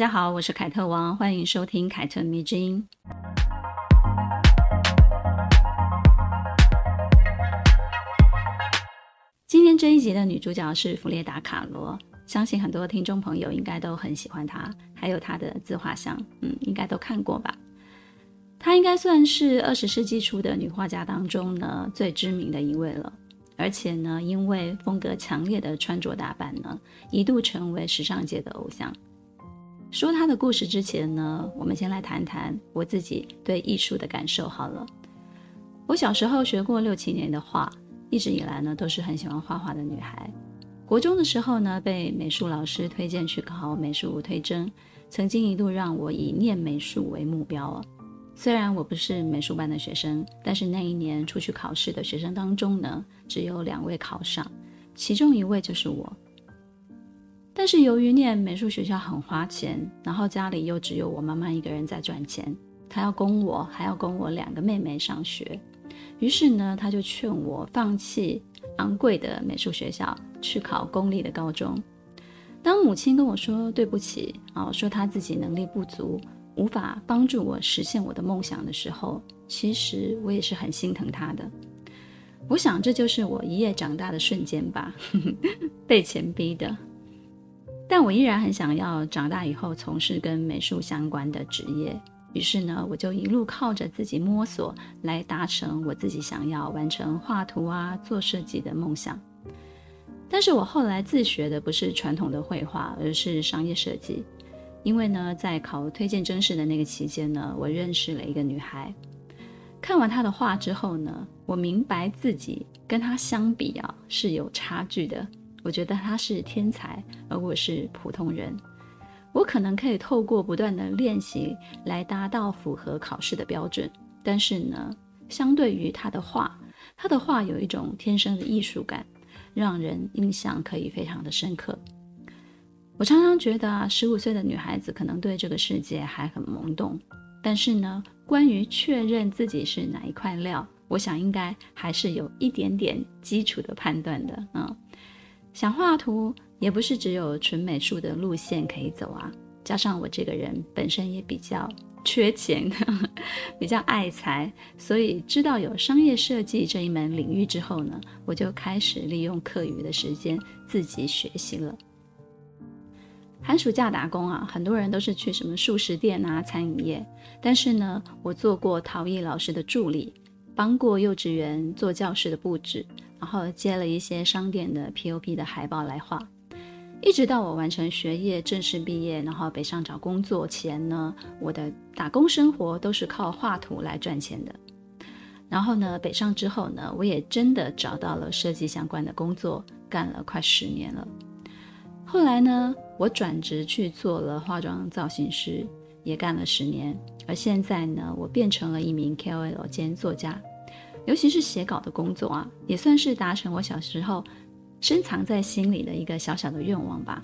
大家好，我是凯特王，欢迎收听凯特迷之音。今天这一集的女主角是弗列达·卡罗，相信很多听众朋友应该都很喜欢她，还有她的自画像，嗯，应该都看过吧？她应该算是二十世纪初的女画家当中呢最知名的一位了，而且呢，因为风格强烈的穿着打扮呢，一度成为时尚界的偶像。说他的故事之前呢，我们先来谈谈我自己对艺术的感受好了。我小时候学过六七年的画。一直以来呢，都是很喜欢画画的女孩。国中的时候呢，被美术老师推荐去考美术推甄，曾经一度让我以念美术为目标哦。虽然我不是美术班的学生，但是那一年出去考试的学生当中呢，只有两位考上，其中一位就是我。但是由于念美术学校很花钱，然后家里又只有我妈妈一个人在赚钱，她要供我，还要供我两个妹妹上学。于是呢，她就劝我放弃昂贵的美术学校，去考公立的高中。当母亲跟我说对不起啊，说她自己能力不足，无法帮助我实现我的梦想的时候，其实我也是很心疼她的。我想这就是我一夜长大的瞬间吧，被钱逼的。但我依然很想要长大以后从事跟美术相关的职业。于是呢，我就一路靠着自己摸索，来达成我自己想要完成画图啊、做设计的梦想。但是我后来自学的不是传统的绘画，而是商业设计。因为呢，在考推荐甄试的那个期间呢，我认识了一个女孩。看完她的画之后呢，我明白自己跟她相比啊是有差距的。我觉得他是天才，而我是普通人。我可能可以透过不断的练习来达到符合考试的标准，但是呢，相对于他的画，他的画有一种天生的艺术感，让人印象可以非常的深刻。我常常觉得啊，十五岁的女孩子可能对这个世界还很懵懂，但是呢，关于确认自己是哪一块料，我想应该还是有一点点基础的判断的啊。想画图。也不是只有纯美术的路线可以走啊，加上我这个人本身也比较缺钱，比较爱财，所以知道有商业设计这一门领域之后呢，我就开始利用课余的时间自己学习了。寒暑假打工啊，很多人都是去什么素食店啊、餐饮业，但是呢，我做过陶艺老师的助理，帮过幼稚园做教室的布置，然后接了一些商店的 POP 的海报来画。一直到我完成学业、正式毕业，然后北上找工作前呢，我的打工生活都是靠画图来赚钱的。然后呢，北上之后呢，我也真的找到了设计相关的工作，干了快十年了。后来呢，我转职去做了化妆造型师，也干了十年。而现在呢，我变成了一名 KOL 兼作家，尤其是写稿的工作啊，也算是达成我小时候。深藏在心里的一个小小的愿望吧，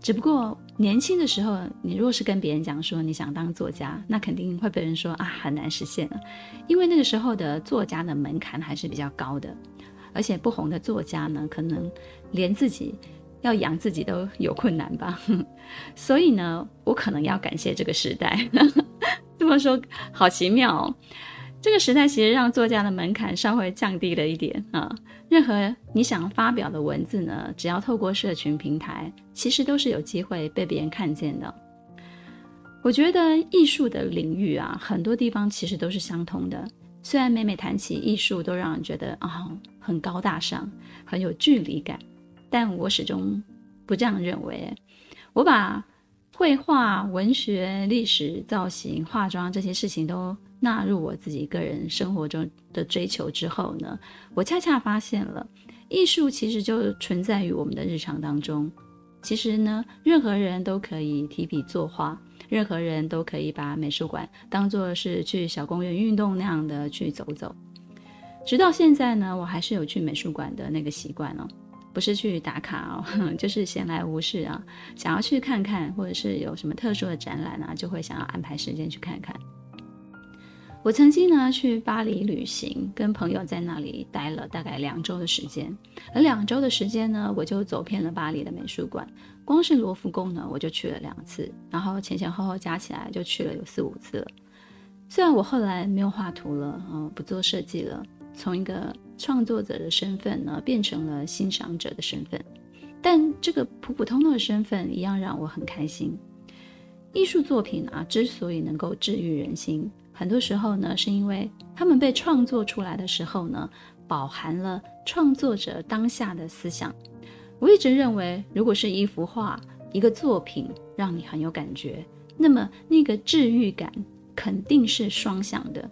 只不过年轻的时候，你若是跟别人讲说你想当作家，那肯定会被人说啊，很难实现了，因为那个时候的作家的门槛还是比较高的，而且不红的作家呢，可能连自己要养自己都有困难吧，所以呢，我可能要感谢这个时代，这么说好奇妙哦。这个时代其实让作家的门槛稍微降低了一点啊。任何你想发表的文字呢，只要透过社群平台，其实都是有机会被别人看见的。我觉得艺术的领域啊，很多地方其实都是相通的。虽然每每谈起艺术，都让人觉得啊、很高大上，很有距离感，但我始终不这样认为。我把绘画、文学、历史、造型、化妆这些事情都纳入我自己个人生活中的追求之后呢，我恰恰发现了，艺术其实就存在于我们的日常当中。其实呢，任何人都可以提笔作画，任何人都可以把美术馆当作是去小公园运动那样的去走走。直到现在呢，我还是有去美术馆的那个习惯哦。不是去打卡哦，就是闲来无事啊，想要去看看，或者是有什么特殊的展览啊，就会想要安排时间去看看。我曾经呢去巴黎旅行，跟朋友在那里待了大概两周的时间，而两周的时间呢，我就走遍了巴黎的美术馆，光是罗浮宫呢，我就去了两次，然后前前后后加起来就去了有四五次了。虽然我后来没有画图了，嗯，不做设计了，从一个创作者的身份呢，变成了欣赏者的身份，但这个普普通通的身份一样让我很开心。艺术作品啊，之所以能够治愈人心。很多时候呢，是因为他们被创作出来的时候呢，饱含了创作者当下的思想。我一直认为，如果是一幅画、一个作品让你很有感觉，那么那个治愈感肯定是双向的。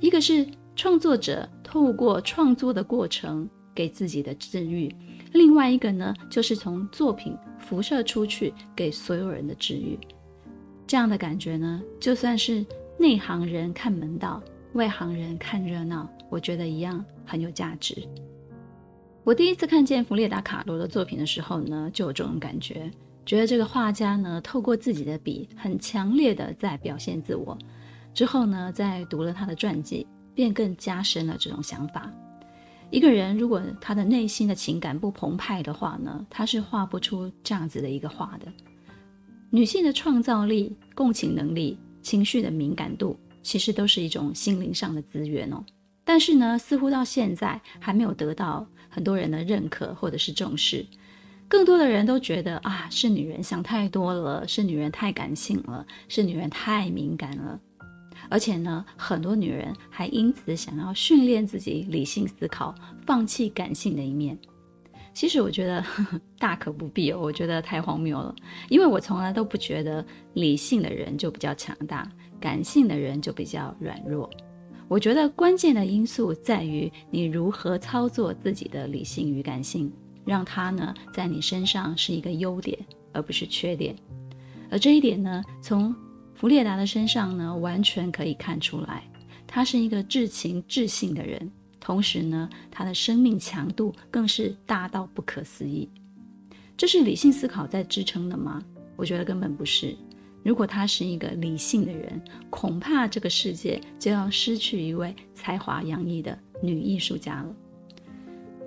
一个是创作者透过创作的过程给自己的治愈，另外一个呢，就是从作品辐射出去给所有人的治愈。这样的感觉呢，就算是。内行人看门道，外行人看热闹，我觉得一样很有价值。我第一次看见弗列达·卡罗的作品的时候呢，就有这种感觉，觉得这个画家呢，透过自己的笔，很强烈的在表现自我。之后呢，在读了他的传记，便更加深了这种想法。一个人如果他的内心的情感不澎湃的话呢，他是画不出这样子的一个画的。女性的创造力、共情能力。情绪的敏感度其实都是一种心灵上的资源哦，但是呢，似乎到现在还没有得到很多人的认可或者是重视。更多的人都觉得啊，是女人想太多了，是女人太感性了，是女人太敏感了。而且呢，很多女人还因此想要训练自己理性思考，放弃感性的一面。其实我觉得呵 呵大可不必哦，我觉得太荒谬了。因为我从来都不觉得理性的人就比较强大，感性的人就比较软弱。我觉得关键的因素在于你如何操作自己的理性与感性，让它呢在你身上是一个优点，而不是缺点。而这一点呢，从弗列达的身上呢完全可以看出来，他是一个至情至性的人。同时呢，他的生命强度更是大到不可思议。这是理性思考在支撑的吗？我觉得根本不是。如果他是一个理性的人，恐怕这个世界就要失去一位才华洋溢的女艺术家了。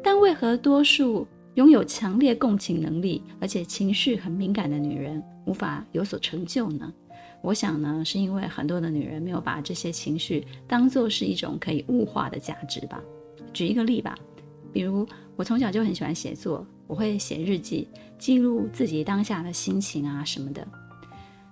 但为何多数拥有强烈共情能力，而且情绪很敏感的女人无法有所成就呢？我想呢，是因为很多的女人没有把这些情绪当做是一种可以物化的价值吧。举一个例吧，比如我从小就很喜欢写作，我会写日记，记录自己当下的心情啊什么的。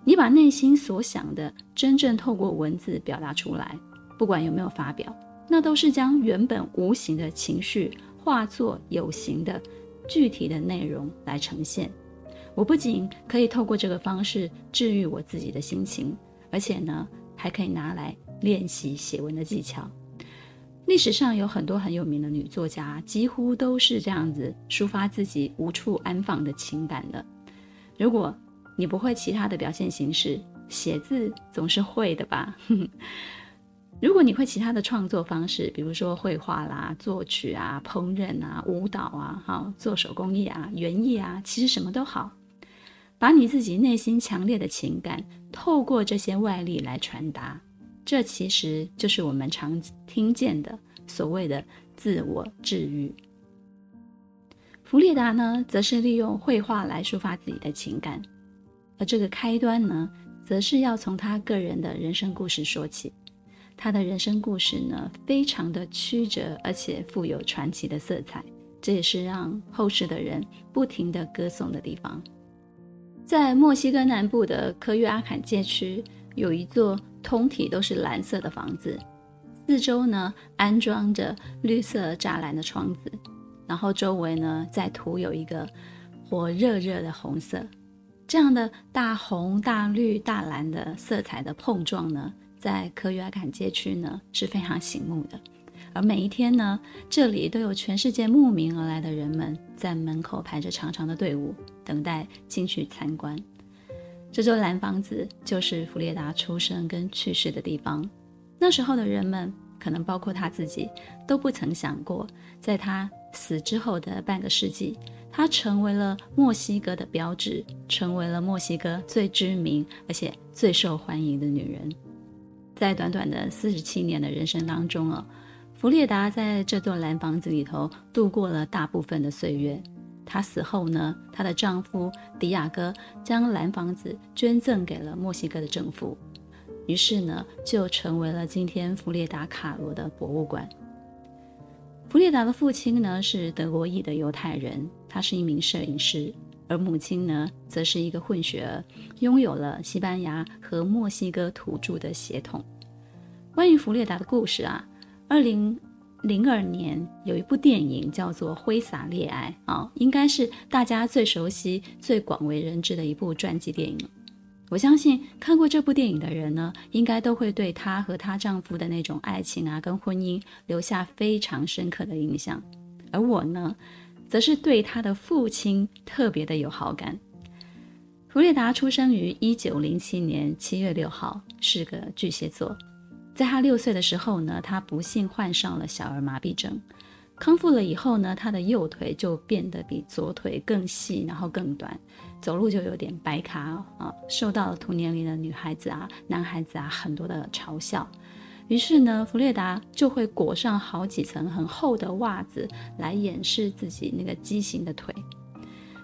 你把内心所想的真正透过文字表达出来，不管有没有发表，那都是将原本无形的情绪化作有形的具体的内容来呈现。我不仅可以透过这个方式治愈我自己的心情，而且呢，还可以拿来练习写文的技巧。历史上有很多很有名的女作家，几乎都是这样子抒发自己无处安放的情感的。如果你不会其他的表现形式，写字总是会的吧？如果你会其他的创作方式，比如说绘画啦、作曲啊、烹饪啊、舞蹈啊、哈、做手工艺啊、园艺啊，其实什么都好。把你自己内心强烈的情感透过这些外力来传达，这其实就是我们常听见的所谓的自我治愈。弗列达呢，则是利用绘画来抒发自己的情感，而这个开端呢，则是要从他个人的人生故事说起。他的人生故事呢，非常的曲折，而且富有传奇的色彩，这也是让后世的人不停地歌颂的地方。在墨西哥南部的科约阿坎街区，有一座通体都是蓝色的房子，四周呢安装着绿色栅栏的窗子，然后周围呢再涂有一个火热热的红色。这样的大红、大绿、大蓝的色彩的碰撞呢，在科约阿坎街区呢是非常醒目的。而每一天呢，这里都有全世界慕名而来的人们在门口排着长长的队伍，等待进去参观。这座蓝房子就是弗列达出生跟去世的地方。那时候的人们可能包括他自己，都不曾想过，在他死之后的半个世纪，她成为了墨西哥的标志，成为了墨西哥最知名而且最受欢迎的女人。在短短的四十七年的人生当中啊，弗列达在这座蓝房子里头度过了大部分的岁月。她死后呢，她的丈夫迪亚哥将蓝房子捐赠给了墨西哥的政府，于是呢，就成为了今天弗列达卡罗的博物馆。弗列达的父亲呢是德国裔的犹太人，他是一名摄影师。而母亲呢，则是一个混血儿，拥有了西班牙和墨西哥土著的血统。关于弗列达的故事啊，二零零二年有一部电影叫做《挥洒恋爱》啊，应该是大家最熟悉、最广为人知的一部传记电影。我相信看过这部电影的人呢，应该都会对她和她丈夫的那种爱情啊，跟婚姻留下非常深刻的印象。而我呢，则是对他的父亲特别的有好感。弗列达出生于一九零七年七月六号，是个巨蟹座。在他六岁的时候呢，他不幸患上了小儿麻痹症。康复了以后呢，他的右腿就变得比左腿更细，然后更短，走路就有点白卡啊，受到了同年龄的女孩子啊、男孩子啊很多的嘲笑。于是呢，弗列达就会裹上好几层很厚的袜子来掩饰自己那个畸形的腿。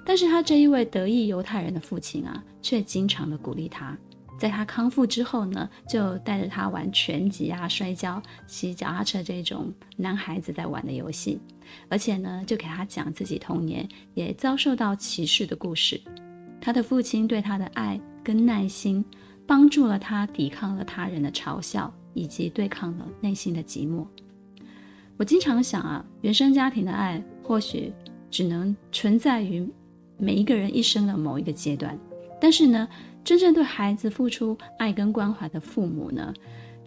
但是他这一位德裔犹太人的父亲啊，却经常的鼓励他。在他康复之后呢，就带着他玩拳击啊、摔跤、骑脚踏车这种男孩子在玩的游戏，而且呢，就给他讲自己童年也遭受到歧视的故事。他的父亲对他的爱跟耐心，帮助了他抵抗了他人的嘲笑。以及对抗了内心的寂寞。我经常想啊，原生家庭的爱或许只能存在于每一个人一生的某一个阶段，但是呢，真正对孩子付出爱跟关怀的父母呢，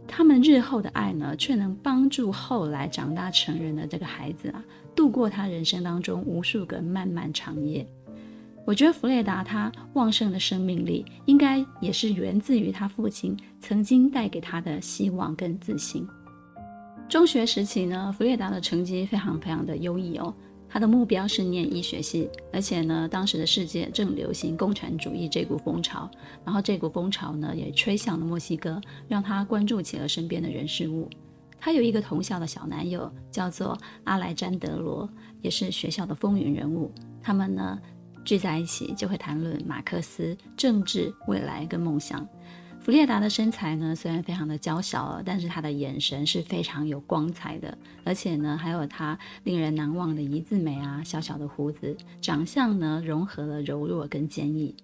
他们日后的爱呢，却能帮助后来长大成人的这个孩子啊，度过他人生当中无数个漫漫长夜。我觉得弗列达他旺盛的生命力，应该也是源自于他父亲曾经带给他的希望跟自信。中学时期呢，弗列达的成绩非常非常的优异哦。他的目标是念医学系，而且呢，当时的世界正流行共产主义这股风潮，然后这股风潮呢也吹向了墨西哥，让他关注起了身边的人事物。他有一个同校的小男友，叫做阿莱詹德罗，也是学校的风云人物。他们呢，聚在一起就会谈论马克思、政治、未来跟梦想。弗列达的身材呢，虽然非常的娇小，但是他的眼神是非常有光彩的，而且呢，还有他令人难忘的一字眉啊，小小的胡子，长相呢融合了柔弱跟坚毅。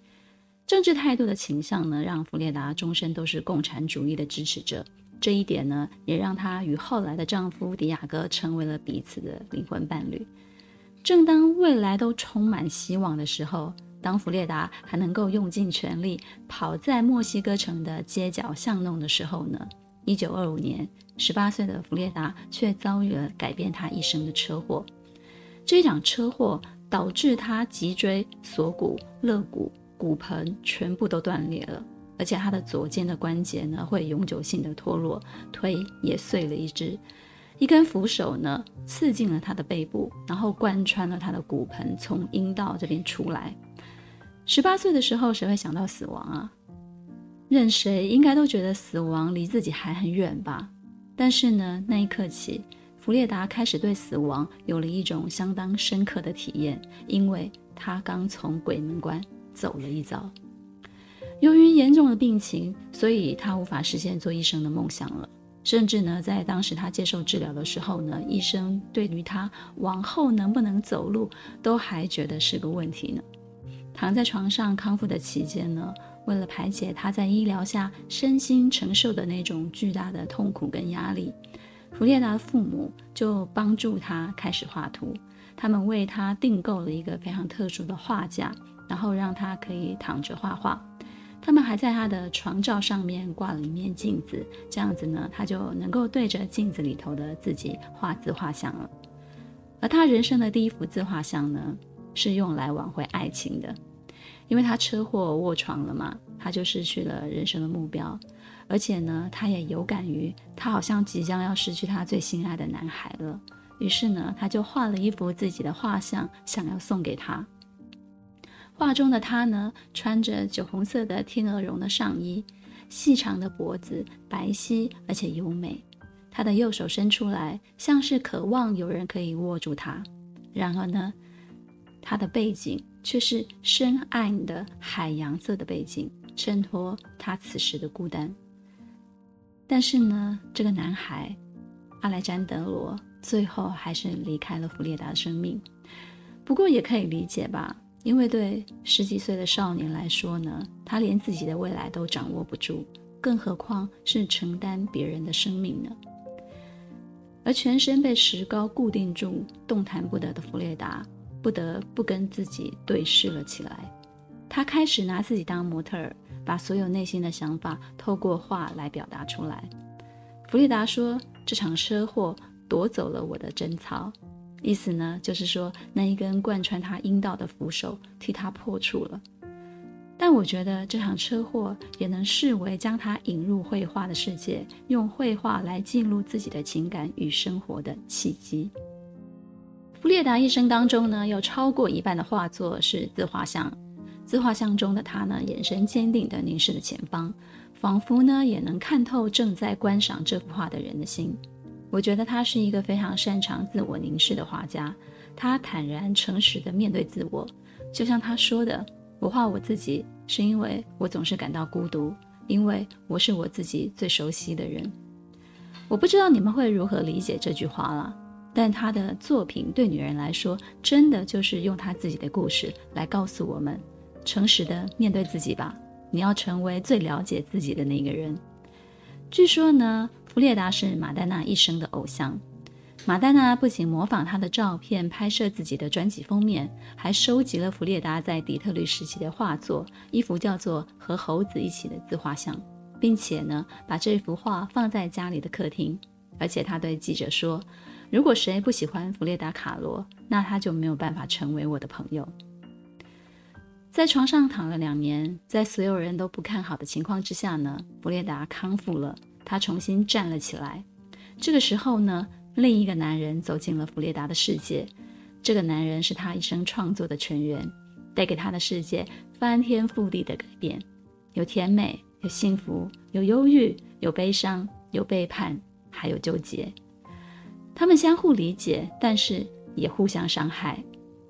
政治态度的倾向呢，让弗列达终身都是共产主义的支持者。这一点呢，也让她与后来的丈夫迪亚哥成为了彼此的灵魂伴侣。正当未来都充满希望的时候，当弗列达还能够用尽全力跑在墨西哥城的街角巷弄的时候呢，一九二五年，十八岁的弗列达却遭遇了改变他一生的车祸。这场车祸导致他脊椎、锁骨、肋骨、骨盆全部都断裂了，而且他的左肩的关节呢会永久性的脱落，腿也碎了一只。一根扶手呢，刺进了他的背部，然后贯穿了他的骨盆，从阴道这边出来。十八岁的时候，谁会想到死亡啊？任谁应该都觉得死亡离自己还很远吧。但是呢，那一刻起，弗列达开始对死亡有了一种相当深刻的体验，因为他刚从鬼门关走了一遭。由于严重的病情，所以他无法实现做医生的梦想了。甚至呢，在当时他接受治疗的时候呢，医生对于他往后能不能走路都还觉得是个问题呢。躺在床上康复的期间呢，为了排解他在医疗下身心承受的那种巨大的痛苦跟压力，弗列达的父母就帮助他开始画图。他们为他订购了一个非常特殊的画架，然后让他可以躺着画画。他们还在他的床罩上面挂了一面镜子，这样子呢，他就能够对着镜子里头的自己画自画像了。而他人生的第一幅自画像呢，是用来挽回爱情的，因为他车祸卧床了嘛，他就失去了人生的目标。而且呢，他也有感于他好像即将要失去他最心爱的男孩了。于是呢，他就画了一幅自己的画像，想要送给他。画中的他呢，穿着酒红色的天鹅绒的上衣，细长的脖子，白皙而且优美。他的右手伸出来，像是渴望有人可以握住他。然而呢，他的背景却是深暗的海洋色的背景，衬托他此时的孤单。但是呢，这个男孩阿莱詹德罗最后还是离开了弗列达的生命。不过也可以理解吧，因为对十几岁的少年来说呢，他连自己的未来都掌握不住，更何况是承担别人的生命呢？而全身被石膏固定住、动弹不得的弗列达，不得不跟自己对视了起来。他开始拿自己当模特儿，把所有内心的想法透过画来表达出来。弗列达说：“这场车祸夺走了我的贞操。”意思呢，就是说那一根贯穿他阴道的扶手替他破处了。但我觉得这场车祸也能视为将他引入绘画的世界，用绘画来记录自己的情感与生活的契机。列达一生当中呢，有超过一半的画作是自画像。自画像中的他呢，眼神坚定地凝视着前方，仿佛呢也能看透正在观赏这幅画的人的心。我觉得他是一个非常擅长自我凝视的画家，他坦然诚实地面对自我，就像他说的。我画我自己，是因为我总是感到孤独，因为我是我自己最熟悉的人。我不知道你们会如何理解这句话了，但他的作品对女人来说，真的就是用他自己的故事来告诉我们：诚实的面对自己吧，你要成为最了解自己的那个人。据说呢，弗列达是马丹娜一生的偶像。马丹娜不仅模仿他的照片拍摄自己的专辑封面，还收集了弗列达在底特律时期的画作，一幅叫做《和猴子一起的自画像》，并且呢，把这幅画放在家里的客厅。而且他对记者说：“如果谁不喜欢弗列达·卡罗，那他就没有办法成为我的朋友。”在床上躺了两年，在所有人都不看好的情况之下呢，弗列达康复了，他重新站了起来。这个时候呢，另一个男人走进了弗列达的世界，这个男人是他一生创作的泉源，带给他的世界翻天覆地的改变，有甜美，有幸福，有忧郁，有悲伤，有背叛，还有纠结。他们相互理解，但是也互相伤害。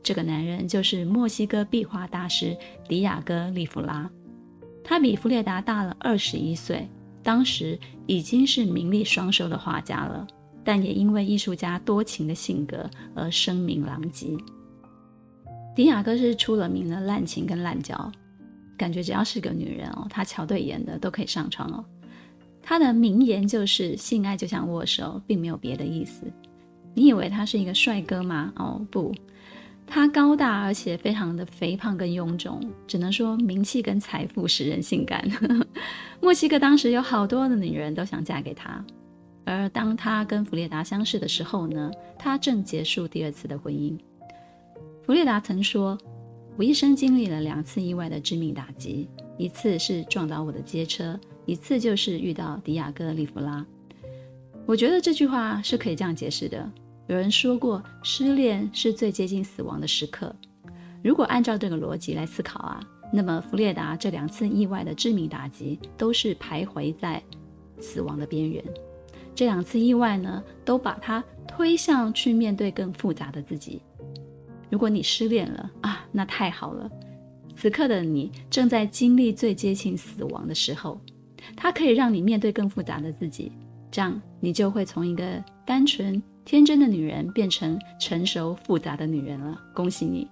这个男人就是墨西哥壁画大师迪亚哥·利弗拉，他比弗列达大了二十一岁，当时已经是名利双收的画家了。但也因为艺术家多情的性格而声名狼藉。迪亚哥是出了名的滥情跟滥交，感觉只要是个女人哦，他瞧对眼的都可以上床哦。他的名言就是“性爱就像握手，并没有别的意思”。你以为他是一个帅哥吗？哦不，他高大而且非常的肥胖跟臃肿，只能说名气跟财富使人性感。墨西哥当时有好多的女人都想嫁给他。而当他跟弗列达相识的时候呢，他正结束第二次的婚姻。弗列达曾说：“我一生经历了两次意外的致命打击，一次是撞倒我的街车，一次就是遇到迪亚哥·利弗拉。”我觉得这句话是可以这样解释的。有人说过，失恋是最接近死亡的时刻。如果按照这个逻辑来思考啊，那么弗列达这两次意外的致命打击都是徘徊在死亡的边缘。这两次意外呢，都把他推向去面对更复杂的自己。如果你失恋了啊，那太好了。此刻的你正在经历最接近死亡的时候，它可以让你面对更复杂的自己，这样你就会从一个单纯天真的女人变成成熟复杂的女人了。恭喜你！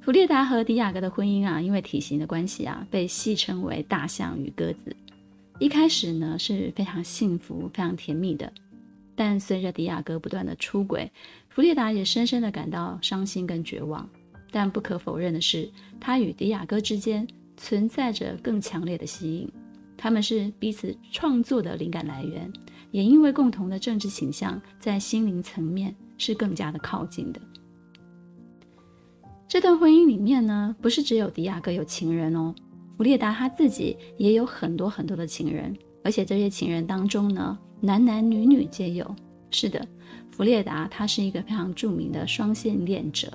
弗列达和迪亚哥的婚姻啊，因为体型的关系啊，被戏称为“大象与鸽子”。一开始呢，是非常幸福、非常甜蜜的，但随着迪亚哥不断的出轨，弗列达也深深的感到伤心跟绝望。但不可否认的是，他与迪亚哥之间存在着更强烈的吸引，他们是彼此创作的灵感来源，也因为共同的政治倾向，在心灵层面是更加的靠近的。这段婚姻里面呢，不是只有迪亚哥有情人哦。弗列达他自己也有很多很多的情人，而且这些情人当中呢，男男女女皆有。是的，弗列达他是一个非常著名的双性恋者。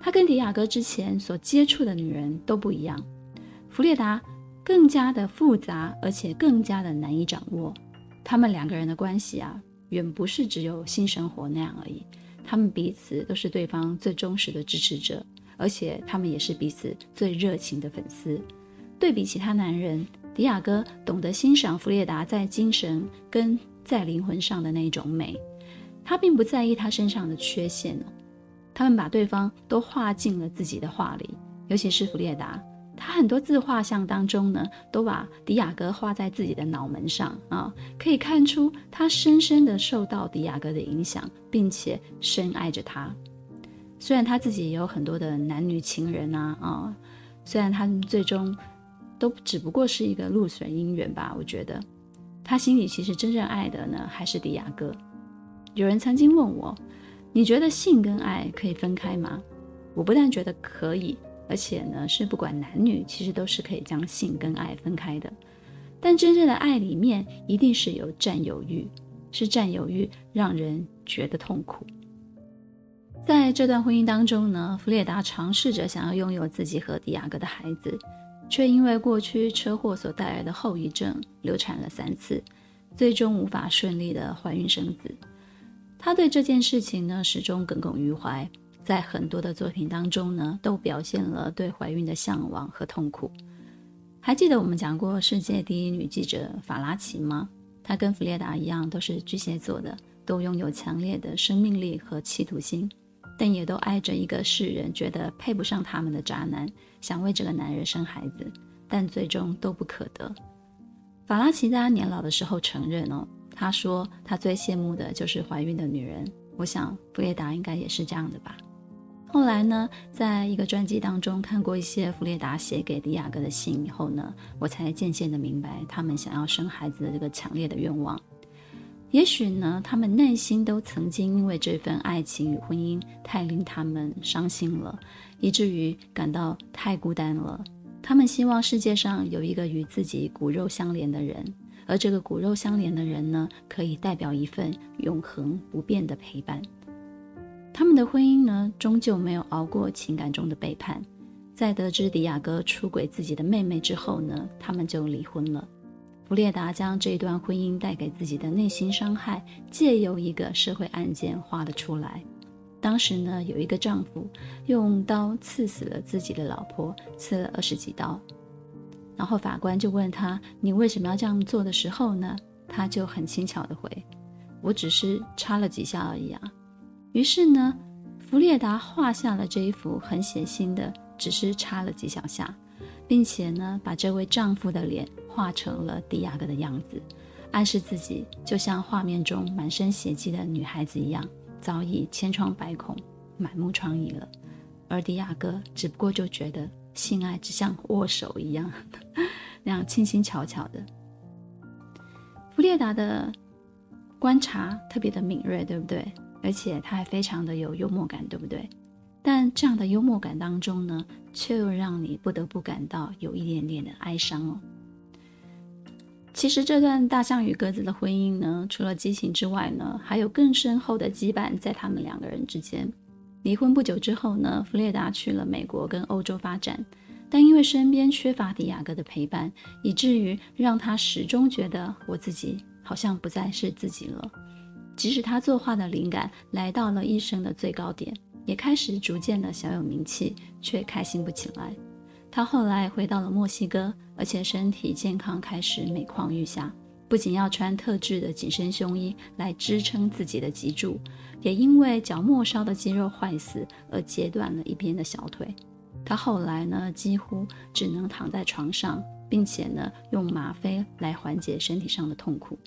他跟迪亚哥之前所接触的女人都不一样，弗列达更加的复杂，而且更加的难以掌握。他们两个人的关系啊，远不是只有性生活那样而已。他们彼此都是对方最忠实的支持者，而且他们也是彼此最热情的粉丝。对比其他男人，迪亚哥懂得欣赏弗列达在精神跟在灵魂上的那种美，他并不在意他身上的缺陷。他们把对方都画进了自己的画里，尤其是弗列达，他很多自画像当中呢，都把迪亚哥画在自己的脑门上啊，可以看出他深深的受到迪亚哥的影响，并且深爱着他。虽然他自己也有很多的男女情人啊啊，虽然他们最终都只不过是一个露水姻缘吧，我觉得他心里其实真正爱的呢，还是迪亚哥。有人曾经问我。你觉得性跟爱可以分开吗？我不但觉得可以，而且呢是不管男女，其实都是可以将性跟爱分开的。但真正的爱里面一定是有占有欲，是占有欲让人觉得痛苦。在这段婚姻当中呢，弗列达尝试着想要拥有自己和迪亚哥的孩子，却因为过去车祸所带来的后遗症，流产了三次，最终无法顺利的怀孕生子。他对这件事情呢，始终耿耿于怀，在很多的作品当中呢，都表现了对怀孕的向往和痛苦。还记得我们讲过世界第一女记者法拉奇吗？她跟弗列达一样，都是巨蟹座的，都拥有强烈的生命力和企图心，但也都爱着一个世人觉得配不上他们的渣男，想为这个男人生孩子，但最终都不可得。法拉奇在她年老的时候承认哦。他说：“他最羡慕的就是怀孕的女人。”我想弗列达应该也是这样的吧。后来呢，在一个专辑当中看过一些弗列达写给迪亚哥的信以后呢，我才渐渐的明白他们想要生孩子的这个强烈的愿望。也许呢，他们内心都曾经因为这份爱情与婚姻太令他们伤心了，以至于感到太孤单了。他们希望世界上有一个与自己骨肉相连的人。而这个骨肉相连的人呢，可以代表一份永恒不变的陪伴。他们的婚姻呢，终究没有熬过情感中的背叛。在得知迪亚哥出轨自己的妹妹之后呢，他们就离婚了。弗列达将这段婚姻带给自己的内心伤害，借由一个社会案件画了出来。当时呢，有一个丈夫用刀刺死了自己的老婆，刺了二十几刀。然后法官就问他：“你为什么要这样做的时候呢？”他就很轻巧地回：“我只是插了几下而已啊。”于是呢，弗列达画下了这一幅很血腥的，只是插了几小下，并且呢，把这位丈夫的脸画成了迪亚哥的样子，暗示自己就像画面中满身血迹的女孩子一样，早已千疮百孔、满目疮痍了。而迪亚哥只不过就觉得。性爱只像握手一样，那样轻轻巧巧的。弗列达的观察特别的敏锐，对不对？而且他还非常的有幽默感，对不对？但这样的幽默感当中呢，却又让你不得不感到有一点点的哀伤哦。其实这段大象与鸽子的婚姻呢，除了激情之外呢，还有更深厚的羁绊在他们两个人之间。离婚不久之后呢，弗列达去了美国跟欧洲发展，但因为身边缺乏迪亚哥的陪伴，以至于让他始终觉得我自己好像不再是自己了。即使他作画的灵感来到了一生的最高点，也开始逐渐的小有名气，却开心不起来。他后来回到了墨西哥，而且身体健康开始每况愈下。不仅要穿特制的紧身胸衣来支撑自己的脊柱，也因为脚末梢的肌肉坏死而截断了一边的小腿。他后来呢，几乎只能躺在床上，并且呢，用吗啡来缓解身体上的痛苦。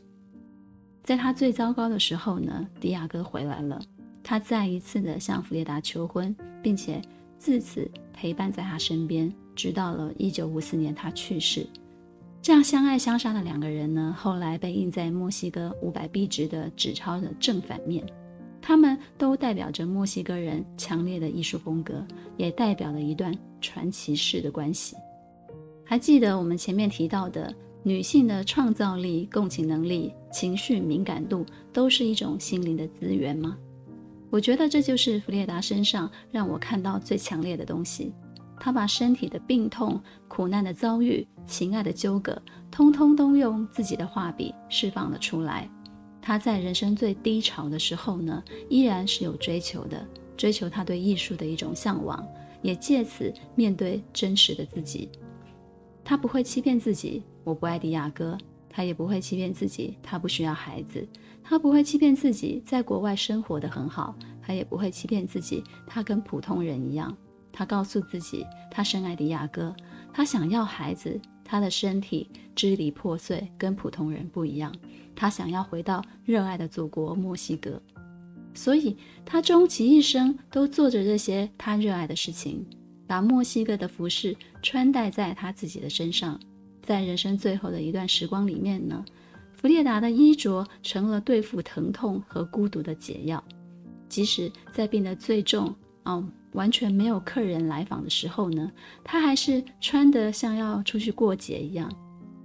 在他最糟糕的时候呢，迪亚哥回来了，他再一次的向弗列达求婚，并且自此陪伴在他身边，直到了一九五四年他去世。这样相爱相杀的两个人呢，后来被印在墨西哥五百币值的纸钞的正反面。他们都代表着墨西哥人强烈的艺术风格，也代表了一段传奇式的关系。还记得我们前面提到的，女性的创造力、共情能力、情绪敏感度，都是一种心灵的资源吗？我觉得这就是弗列达身上让我看到最强烈的东西。她把身体的病痛、苦难的遭遇、情爱的纠葛，通通都用自己的画笔释放了出来。她在人生最低潮的时候呢，依然是有追求的，追求她对艺术的一种向往，也借此面对真实的自己。她不会欺骗自己，我不爱迪亚哥；他也不会欺骗自己，他不需要孩子；他不会欺骗自己，在国外生活得很好；他也不会欺骗自己，他跟普通人一样。他告诉自己，他深爱迪亚哥，他想要孩子。他的身体支离破碎，跟普通人不一样。他想要回到热爱的祖国墨西哥，所以他终其一生都做着这些他热爱的事情，把墨西哥的服饰穿戴在他自己的身上。在人生最后的一段时光里面呢，弗列达的衣着成了对付疼痛和孤独的解药。即使在病得最重，哦。完全没有客人来访的时候呢，他还是穿得像要出去过节一样。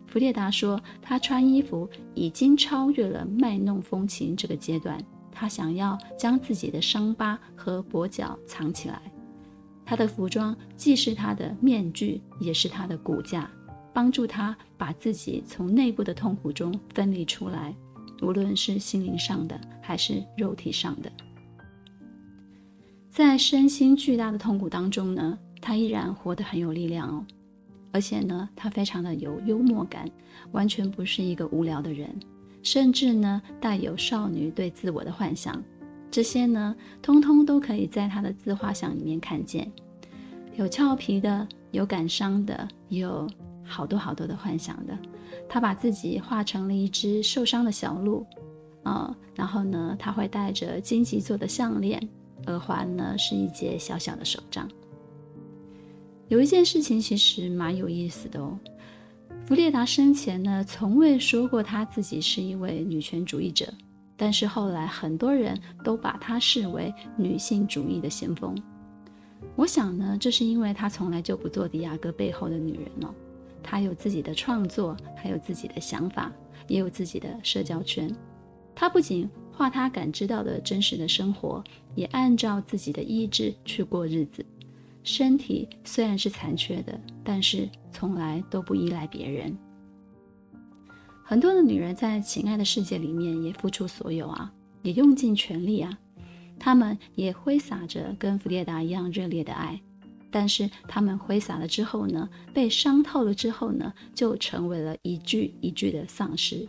弗列达说，他穿衣服已经超越了卖弄风情这个阶段。他想要将自己的伤疤和跛脚藏起来。他的服装既是他的面具，也是他的骨架，帮助他把自己从内部的痛苦中分离出来，无论是心灵上的还是肉体上的。在身心巨大的痛苦当中呢，他依然活得很有力量哦，而且呢，他非常的有幽默感，完全不是一个无聊的人，甚至呢，带有少女对自我的幻想，这些呢，通通都可以在他的自画像里面看见，有俏皮的，有感伤的，有好多好多的幻想的，他把自己画成了一只受伤的小鹿，啊、然后呢，他会戴着荆棘做的项链。耳环呢，是一节小小的手杖。有一件事情其实蛮有意思的哦。弗列达生前呢，从未说过他自己是一位女权主义者，但是后来很多人都把她视为女性主义的先锋。我想呢，这是因为她从来就不做迪亚哥背后的女人哦。她有自己的创作，还有自己的想法，也有自己的社交圈。她不仅画他感知到的真实的生活，也按照自己的意志去过日子。身体虽然是残缺的，但是从来都不依赖别人。很多的女人在情爱的世界里面也付出所有啊，也用尽全力啊。她们也挥洒着跟弗列达一样热烈的爱，但是他们挥洒了之后呢，被伤透了之后呢，就成为了一具一具的丧尸。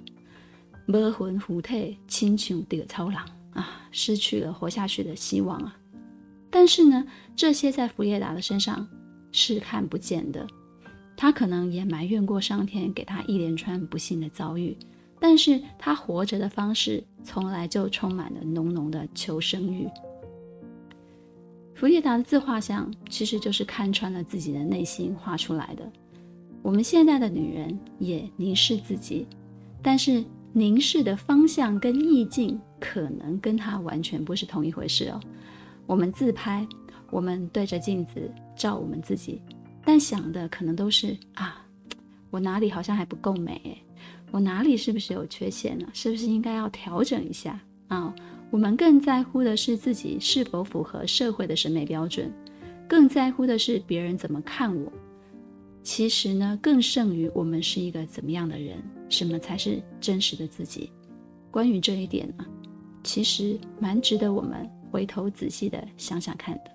没魂附体，亲像这个超人啊，失去了活下去的希望啊！但是呢，这些在弗列达的身上是看不见的。他可能也埋怨过上天给他一连串不幸的遭遇，但是他活着的方式从来就充满了浓浓的求生欲。弗列达的自画像其实就是看穿了自己的内心画出来的。我们现在的女人也凝视自己，但是。凝视的方向跟意境可能跟她完全不是同一回事哦。我们自拍，我们对着镜子照我们自己，但想的可能都是啊，我哪里好像还不够美？我哪里是不是有缺陷呢？是不是应该要调整一下啊？我们更在乎的是自己是否符合社会的审美标准，更在乎的是别人怎么看我。其实呢，更胜于我们是一个怎么样的人。什么才是真实的自己？关于这一点呢，其实蛮值得我们回头仔细的想想看的。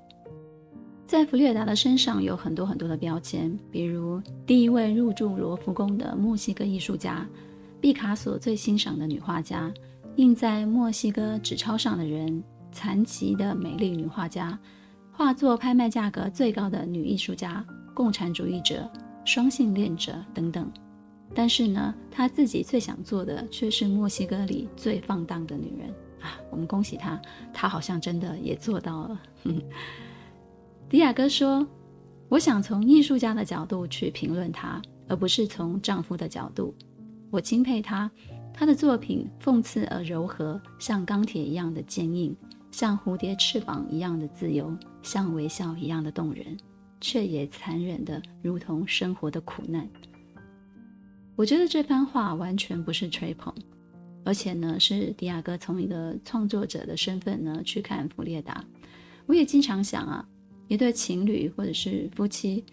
在弗列达的身上有很多很多的标签，比如第一位入住罗浮宫的墨西哥艺术家，毕卡索最欣赏的女画家，印在墨西哥纸钞上的人，残疾的美丽女画家，画作拍卖价格最高的女艺术家，共产主义者，双性恋者等等。但是呢，她自己最想做的却是墨西哥里最放荡的女人啊！我们恭喜她，她好像真的也做到了。迪亚哥说：“我想从艺术家的角度去评论她，而不是从丈夫的角度。我钦佩她，他的作品讽刺而柔和，像钢铁一样的坚硬，像蝴蝶翅膀一样的自由，像微笑一样的动人，却也残忍的如同生活的苦难。我觉得这番话完全不是吹捧，而且呢，是迪亚哥从一个创作者的身份呢去看弗列达。我也经常想啊，一对情侣或者是夫妻，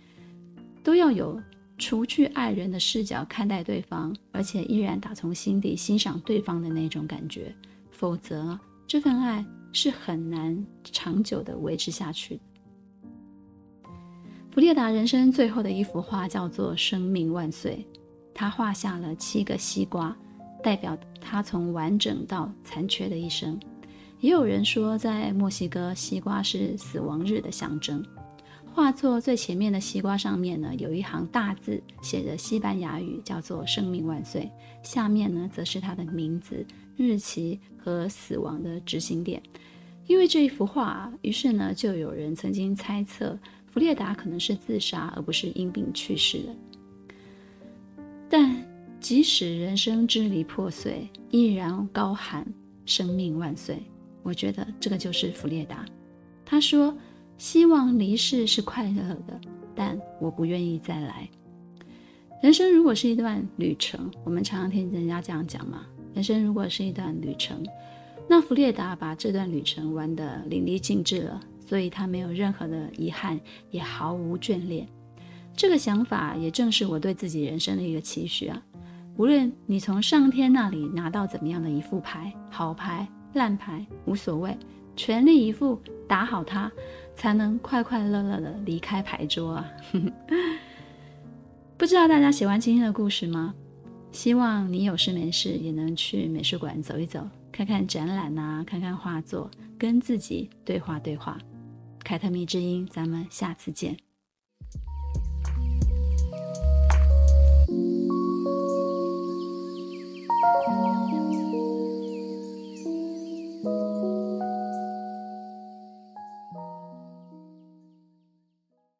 都要有除去爱人的视角看待对方，而且依然打从心底欣赏对方的那种感觉，否则这份爱。是很难长久的维持下去的。弗列达人生最后的一幅画叫做《生命万岁》，他画下了七个西瓜，代表他从完整到残缺的一生。也有人说，在墨西哥，西瓜是死亡日的象征。画作最前面的西瓜上面呢，有一行大字，写着西班牙语，叫做“生命万岁”。下面呢，则是他的名字、日期和死亡的执行点。因为这一幅画，于是呢，就有人曾经猜测弗列达可能是自杀，而不是因病去世的。但即使人生支离破碎，依然高喊“生命万岁”。我觉得这个就是弗列达。他说：“希望离世是快乐的，但我不愿意再来。”人生如果是一段旅程，我们常常听人家这样讲嘛。人生如果是一段旅程。那弗列达把这段旅程玩得淋漓尽致了，所以他没有任何的遗憾，也毫无眷恋。这个想法也正是我对自己人生的一个期许啊！无论你从上天那里拿到怎么样的一副牌，好牌、烂牌无所谓，全力以赴打好它，才能快快乐乐的离开牌桌啊。不知道大家喜欢今天的故事吗？希望你有事没事也能去美术馆走一走，看看展览呐，看看画作，跟自己对话对话。凯特蜜之音，咱们下次见。